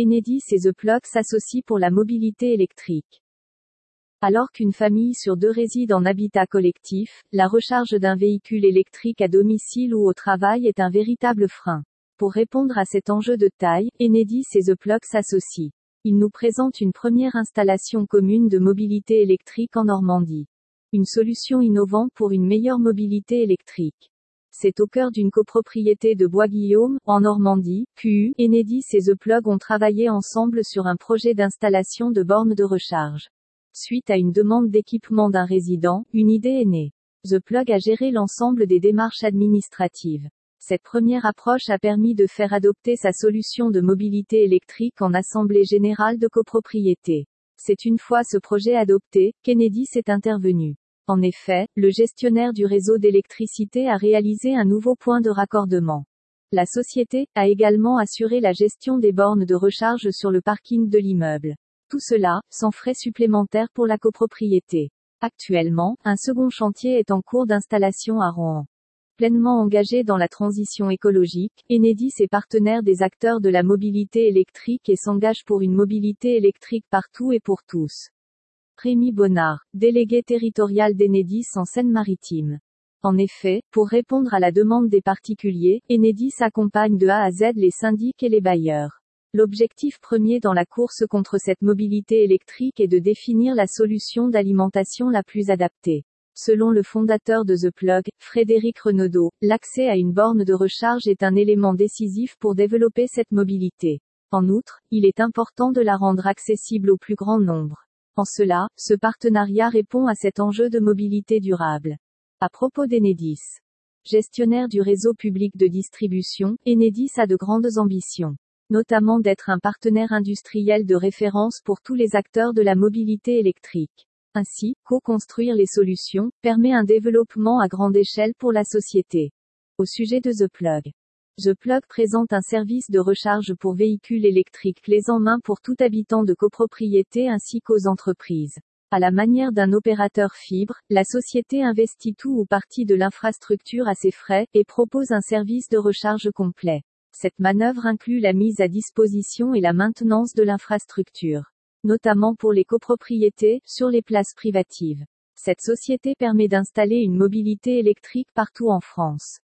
Enedis et The Plug s'associent pour la mobilité électrique. Alors qu'une famille sur deux réside en habitat collectif, la recharge d'un véhicule électrique à domicile ou au travail est un véritable frein. Pour répondre à cet enjeu de taille, Enedis et The Plug s'associent. Ils nous présentent une première installation commune de mobilité électrique en Normandie. Une solution innovante pour une meilleure mobilité électrique. C'est au cœur d'une copropriété de Bois-Guillaume, en Normandie, QU, Enedis et The Plug ont travaillé ensemble sur un projet d'installation de bornes de recharge. Suite à une demande d'équipement d'un résident, une idée est née. The Plug a géré l'ensemble des démarches administratives. Cette première approche a permis de faire adopter sa solution de mobilité électrique en assemblée générale de copropriété. C'est une fois ce projet adopté, Kennedy s'est intervenu. En effet, le gestionnaire du réseau d'électricité a réalisé un nouveau point de raccordement. La société a également assuré la gestion des bornes de recharge sur le parking de l'immeuble. Tout cela, sans frais supplémentaires pour la copropriété. Actuellement, un second chantier est en cours d'installation à Rouen. Pleinement engagé dans la transition écologique, Enedis est partenaire des acteurs de la mobilité électrique et s'engage pour une mobilité électrique partout et pour tous. Rémi Bonnard, délégué territorial d'Enedis en Seine-Maritime. En effet, pour répondre à la demande des particuliers, Enedis accompagne de A à Z les syndics et les bailleurs. L'objectif premier dans la course contre cette mobilité électrique est de définir la solution d'alimentation la plus adaptée. Selon le fondateur de The Plug, Frédéric Renaudot, l'accès à une borne de recharge est un élément décisif pour développer cette mobilité. En outre, il est important de la rendre accessible au plus grand nombre. En cela, ce partenariat répond à cet enjeu de mobilité durable. À propos d'Enedis. Gestionnaire du réseau public de distribution, Enedis a de grandes ambitions notamment d'être un partenaire industriel de référence pour tous les acteurs de la mobilité électrique. Ainsi, co-construire les solutions permet un développement à grande échelle pour la société. Au sujet de The Plug. The Plug présente un service de recharge pour véhicules électriques clés en main pour tout habitant de copropriété ainsi qu'aux entreprises. À la manière d'un opérateur fibre, la société investit tout ou partie de l'infrastructure à ses frais, et propose un service de recharge complet. Cette manœuvre inclut la mise à disposition et la maintenance de l'infrastructure. Notamment pour les copropriétés, sur les places privatives. Cette société permet d'installer une mobilité électrique partout en France.